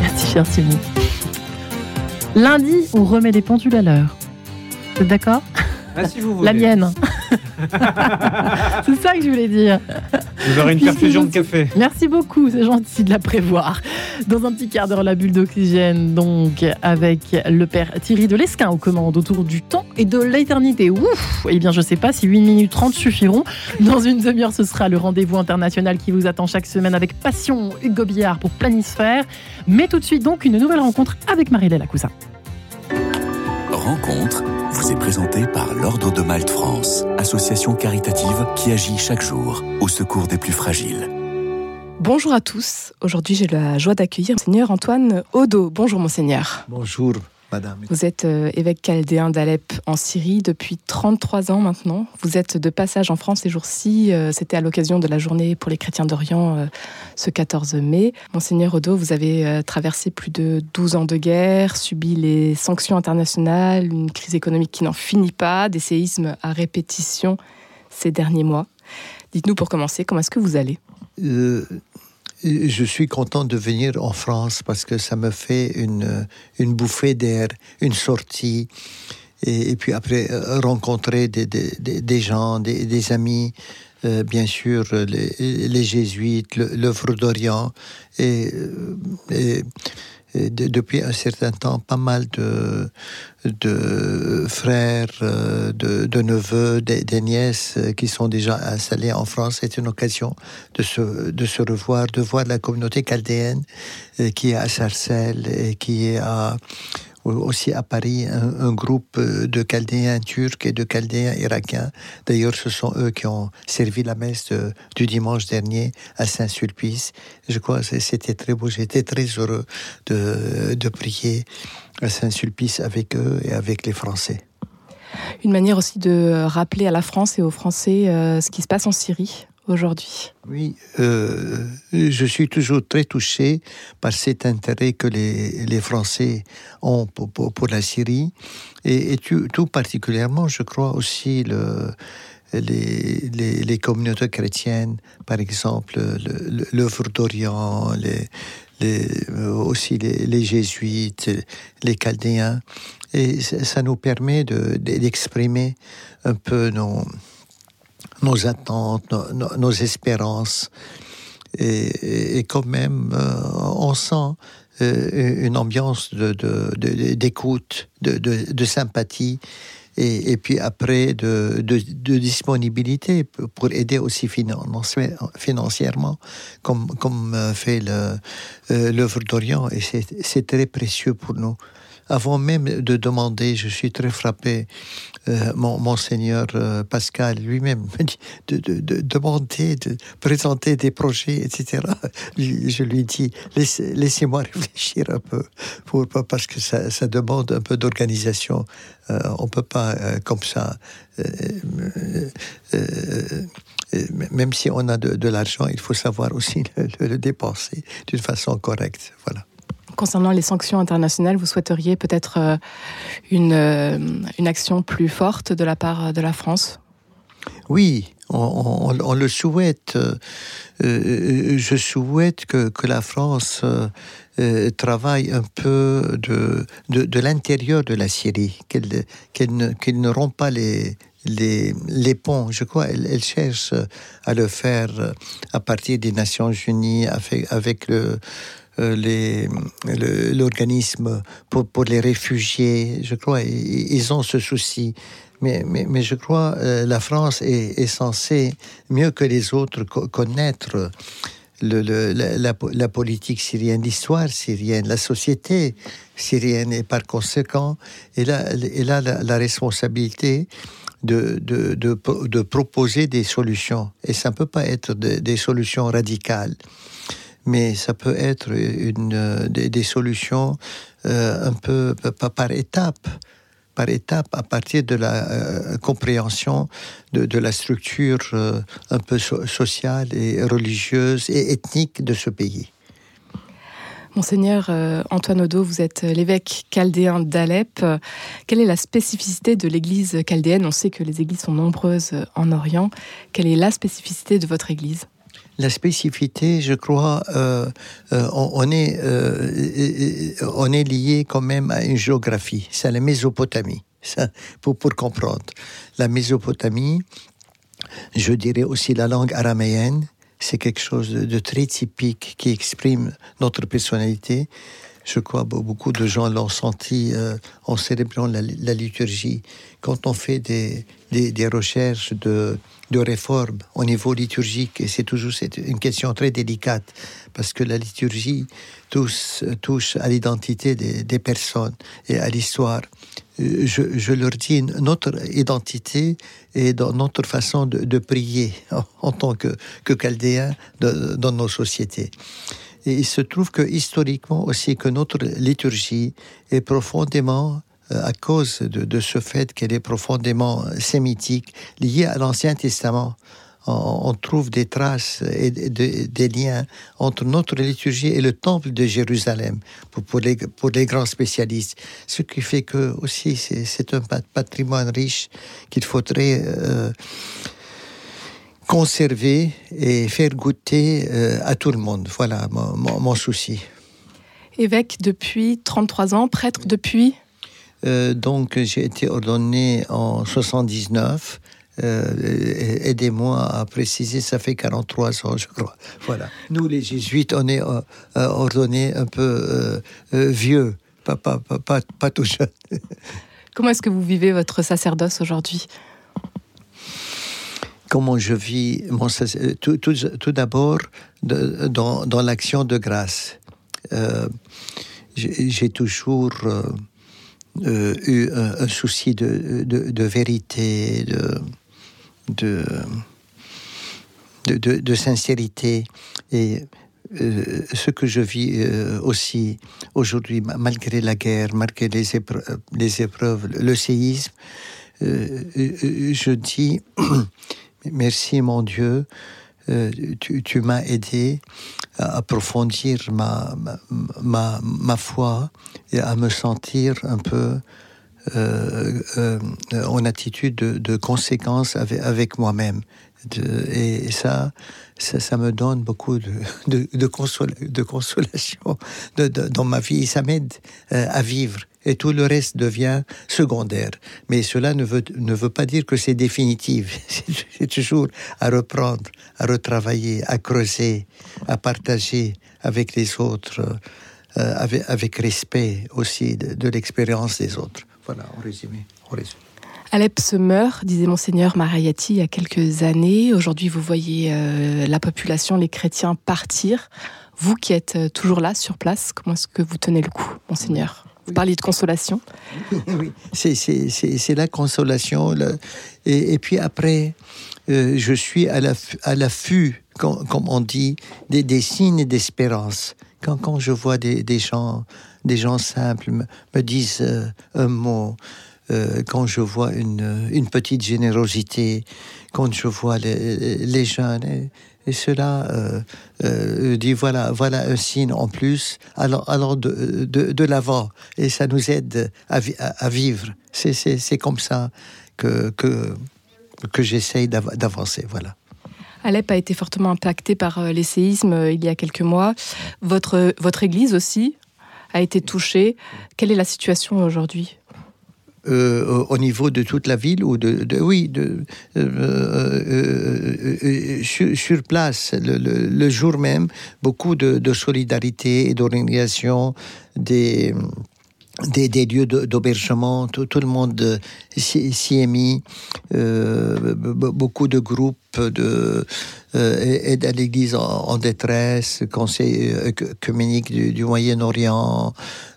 Merci, cher Sylvie. Lundi, on remet les pendules à l'heure. Vous êtes d'accord? Ah, si vous. La mienne. c'est ça que je voulais dire. Vous aurez une Puisque perfusion je- de café. Merci beaucoup, c'est gentil de la prévoir. Dans un petit quart d'heure, la bulle d'oxygène, donc, avec le père Thierry de Lesquin aux commandes autour du temps et de l'éternité. Ouf Eh bien, je sais pas si 8 minutes 30 suffiront. Dans une demi-heure, ce sera le rendez-vous international qui vous attend chaque semaine avec passion Hugo Billard pour Planisphère. Mais tout de suite, donc, une nouvelle rencontre avec Marie-Léla Cousin. Rencontre vous est présentée par l'Ordre de Malte France, association caritative qui agit chaque jour au secours des plus fragiles. Bonjour à tous. Aujourd'hui, j'ai la joie d'accueillir Monseigneur Antoine Odo. Bonjour, Monseigneur. Bonjour, madame. Vous êtes euh, évêque chaldéen d'Alep en Syrie depuis 33 ans maintenant. Vous êtes de passage en France ces jours-ci. Euh, C'était à l'occasion de la journée pour les chrétiens d'Orient euh, ce 14 mai. Monseigneur Odo, vous avez traversé plus de 12 ans de guerre, subi les sanctions internationales, une crise économique qui n'en finit pas, des séismes à répétition ces derniers mois. Dites-nous pour commencer, comment est-ce que vous allez? Euh, je suis content de venir en France parce que ça me fait une, une bouffée d'air, une sortie. Et, puis après, euh, rencontrer des, des, des- gens, des, des amis, euh, bien sûr, les, les jésuites, l'œuvre d'Orient. Et de- depuis un certain temps, pas mal de, frères, euh, de, neveux, des, des nièces euh, qui sont déjà installés en France. C'est une occasion de se, de se revoir, de voir la communauté chaldéenne euh, qui est à Sarcelles et qui est à, aussi à Paris un, groupe euh, de chaldéens turcs et de chaldéens irakiens. D'ailleurs, ce sont eux qui ont servi la messe de- du dimanche dernier à Saint-Sulpice. Je crois que c'était très beau. J'étais très heureux de, de prier à Saint-Sulpice avec eux et avec les Français. Une manière aussi de rappeler à la France et aux Français euh, ce qui se passe en Syrie Oui, euh, je suis toujours très touché par cet intérêt que les, Français ont pour, la Syrie. Et, tout, particulièrement, je crois aussi le, les, communautés chrétiennes, par exemple le- le- l'œuvre d'Orient, les, aussi les, jésuites, les chaldéens, et ça nous permet de- de- d'exprimer un peu nos nos attentes, nos, espérances. Et, quand même, euh, on sent euh, une ambiance de, de- de- d'écoute, de, de- sympathie. Et, puis après, de, disponibilité pour aider aussi financi- financièrement, comme, comme euh, fait l'œuvre d'Orient. Et c'est très précieux pour nous. Avant même de demander, je suis très frappé, euh, mon, monseigneur euh, Pascal lui-même de, de- de demander, de présenter des projets, etc. Je lui dis, laissez- laissez-moi réfléchir un peu, pour, parce que ça, ça demande un peu d'organisation. Euh, on peut pas euh, comme ça, même si on a de, de l'argent, il faut savoir aussi le- le dépenser d'une façon correcte. Voilà. Concernant les sanctions internationales, vous souhaiteriez peut-être euh, une, euh, une action plus forte de la part de la France? Oui, on, le souhaite. Euh, je souhaite que, que la France travaille un peu de, de, l'intérieur de la Syrie, qu'elle ne, qu'elle ne rompt pas les, les, les ponts. Je crois qu'elle elle cherche à le faire à partir des Nations Unies, avec, le- l'organisme pour, pour les réfugiés. Je crois ils ont ce souci. Mais, mais, mais je crois euh, la France est, censée, mieux que les autres, co- connaître le, la, la po- la politique syrienne, l'histoire syrienne, la société syrienne. Et par conséquent, elle a, elle a la, responsabilité de, de, de, pro- de proposer des solutions. Et ça ne peut pas être de- des solutions radicales mais ça peut être euh, des, solutions euh, un peu par, par étape, par étape, à partir de la euh, compréhension de, la structure un peu so- sociale et religieuse et ethnique de ce pays. Monseigneur Antoine Odo, vous êtes l'évêque chaldéen d'Alep. Quelle est la spécificité de l'église chaldéenne? On sait que les églises sont nombreuses en Orient. Quelle est la spécificité de votre église? La spécificité, je crois, euh, euh, on, est, on est lié quand même à une géographie. C'est la Mésopotamie, ça, pour, pour comprendre. La Mésopotamie, je dirais aussi la langue araméenne, c'est quelque chose de, très typique qui exprime notre personnalité. Je crois beaucoup de gens l'ont senti euh, en célébrant la, liturgie. Quand on fait des, des, recherches de, de réforme au niveau liturgique, et c'est toujours une question très délicate, parce que la liturgie touche, touche à l'identité des, des personnes et à l'histoire je, leur dis notre identité et dans notre façon de, prier en, tant que, que chaldéens dans nos sociétés. Et il se trouve que historiquement aussi que notre liturgie est profondément euh, à cause de, ce fait qu'elle est profondément sémitique, liée à l'Ancien Testament on, trouve des traces et des liens entre notre liturgie et le temple de Jérusalem pour, les, pour les grands spécialistes. Ce qui fait que aussi c'est un patrimoine riche qu'il faudrait euh, conserver et faire goûter euh, à tout le monde. Voilà mon, souci. Évêque depuis 33 ans, prêtre depuis? Euh, donc j'ai été ordonné en 79 euh, aidez-moi à préciser, ça fait 43 ans, je crois. Voilà. Nous, les jésuites, on est ordonnés un peu vieux, pas, pas, pas, pas, tout jeune. Comment est-ce que vous vivez votre sacerdoce aujourd'hui? Comment je vis mon tout, tout, tout d'abord dans, dans l'action de grâce. J'ai toujours eu un, souci de, de, de vérité, de, de, de, sincérité. Et euh, ce que je vis euh, aussi aujourd'hui, malgré la guerre, malgré les, épreuves, les épreuves le séisme, euh, je dis merci mon Dieu, tu, tu m'as aidé à approfondir ma, ma, ma, foi et à me sentir un peu euh, euh, en attitude de, conséquence avec, moi-même. et ça, ça, me donne beaucoup de, de, de, consolation dans ma vie. Ça m'aide euh, à vivre. Et tout le reste devient secondaire. Mais cela ne veut, ne veut pas dire que c'est définitif. C'est toujours à reprendre, à retravailler, à creuser, à partager avec les autres, euh, avec, respect aussi de, l'expérience des autres. Voilà, en résumé. Alep se meurt, disait Monseigneur Marayati il y a quelques années. Aujourd'hui, vous voyez euh, la population, les chrétiens partir. Vous qui êtes euh, toujours là, sur place, comment est-ce que vous tenez le coup, Monseigneur? Vous parliez de consolation Oui, c'est la consolation. Et, puis après, euh, je suis à l'affût, comme on dit, des, des signes d'espérance. Quand, quand je vois des, des gens des gens simples me, disent euh, un mot, euh, quand je vois une, une, petite générosité, quand je vois les, les jeunes, et, cela euh, dit voilà, voilà un signe en plus, alors, alors de, de, de l'avant, et ça nous aide à, vivre. C'est comme ça que, que, que j'essaye d'avancer. Voilà. Alep a été fortement impacté par les séismes il y a quelques mois. Votre, votre église aussi a été touché. Quelle est la situation aujourd'hui? Euh, au niveau de toute la ville ou de, oui de, euh, euh, sur, place le, jour même beaucoup de, solidarité et d'organisation des des, lieux d'hébergement, tout, le monde s'y est mis, beaucoup de groupes de euh, à l'Église en, détresse, Conseil euh, communique du, Moyen-Orient,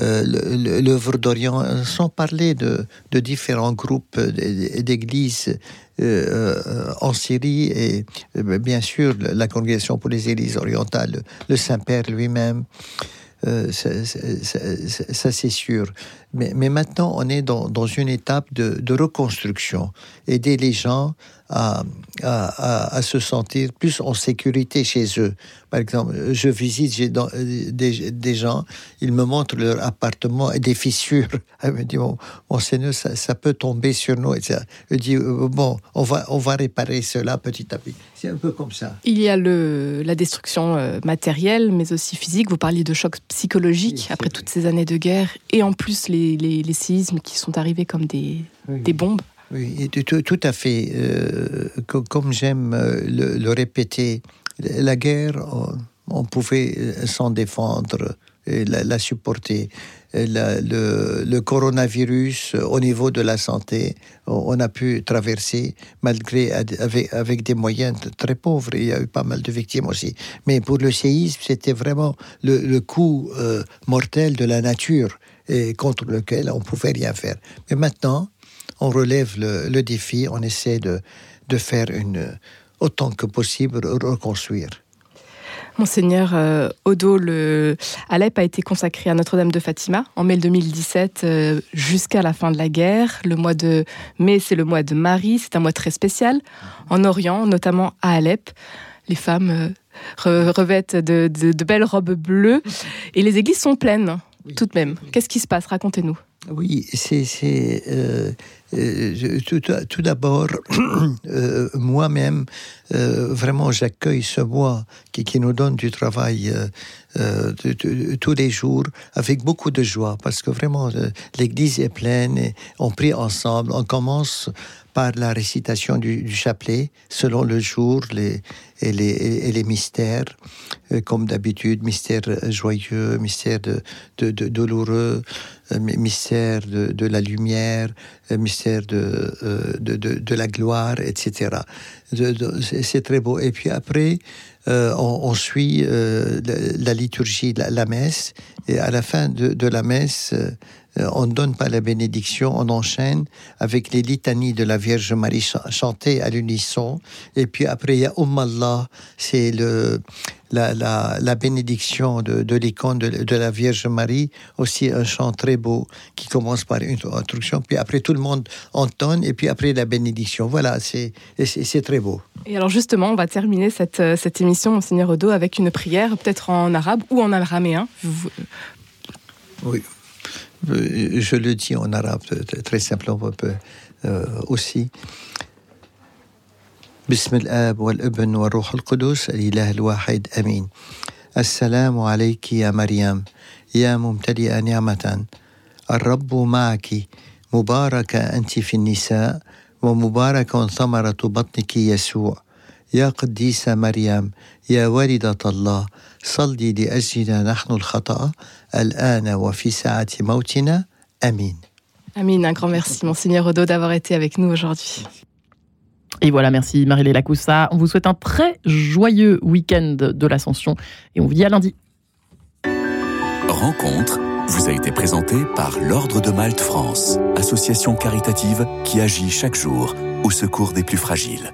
euh, l'œuvre d'Orient, sans parler de, de différents groupes d'églises en Syrie et bien sûr la Congrégation pour les Églises orientales, le Saint-Père lui-même. Ça, c'est sûr. Mais, maintenant, on est dans, dans une étape de, de reconstruction. Aider les gens à, à, à, se sentir plus en sécurité chez eux. Par exemple, je visite j'ai dans, des, des, gens, ils me montrent leur appartement et des fissures. Elle me dit, mon, mon Seigneur, ça, ça, peut tomber sur nous. Et je dis, bon, on va, on va réparer cela petit à petit. C'est un peu comme ça. Il y a le, la destruction euh, matérielle, mais aussi physique. Vous parliez de choc psychologique oui, après toutes ces années de guerre. Et en plus, les, les, les séismes qui sont arrivés comme des, oui. des bombes. Oui, tout, à fait. Euh, comme j'aime euh, le, répéter, la guerre, on, pouvait s'en défendre, et la, supporter. Le, coronavirus, au niveau de la santé, on a pu traverser malgré avec, des moyens très pauvres. Il y a eu pas mal de victimes aussi. Mais pour le séisme, c'était vraiment le, coup euh, mortel de la nature et contre lequel on pouvait rien faire. Mais maintenant, on relève le, le défi, on essaie de, de, faire une, autant que possible reconstruire. Monseigneur euh, Odo, le Alep a été consacré à Notre-Dame de Fatima en mai 2017 euh, jusqu'à la fin de la guerre. Le mois de mai, c'est le mois de Marie, c'est un mois très spécial. En Orient, notamment à Alep, les femmes euh, revêtent de, de, de, belles robes bleues et les églises sont pleines oui. tout de même. Qu'est-ce qui se passe? Racontez-nous. Oui, c'est euh, euh, tout, d'abord euh, moi-même vraiment j'accueille ce mois qui, nous donne du travail tous les jours avec beaucoup de joie parce que vraiment l'Église est pleine et on prie ensemble. On commence par la récitation du, chapelet selon le jour et, les, mystères, comme d'habitude, mystère joyeux, mystère de, de, de douloureux, euh, mystère de, de, la lumière, euh, mystère de, de, la gloire, etc. C'est très beau. Et puis après, euh, on, suit euh, la, liturgie, la, messe, et à la fin de, de la messe, euh, on ne donne pas la bénédiction, on enchaîne avec les litanies de la Vierge Marie ch chantées à l'unisson, et puis après il y a Umm Allah, c'est le la, la, la, bénédiction de, de l'icône de, de, la Vierge Marie, aussi un chant très beau qui commence par une introduction, puis après tout le monde entonne, et puis après la bénédiction. Voilà, c'est très beau. Et alors justement, on va terminer cette, cette émission, Monseigneur Odo, avec une prière, peut-être en arabe ou en araméen. Vous... Oui, je le dis en arabe très simplement euh, aussi. بسم الآب والابن والروح القدس الإله الواحد أمين. السلام عليك يا مريم يا ممتلئة نعمة. الرب معك. مباركة أنت في النساء ومبارك ثمرة بطنك يسوع. يا قديسة مريم يا والدة الله صلي لأجلنا نحن الخطأ الآن وفي ساعة موتنا. أمين. Amin, un grand merci, Monseigneur Odo, d'avoir été avec nous aujourd'hui. Et voilà, merci Marie-Léla Lacoussa. On vous souhaite un très joyeux week-end de l'Ascension et on vous dit à lundi. Rencontre vous a été présentée par l'Ordre de Malte France, association caritative qui agit chaque jour au secours des plus fragiles.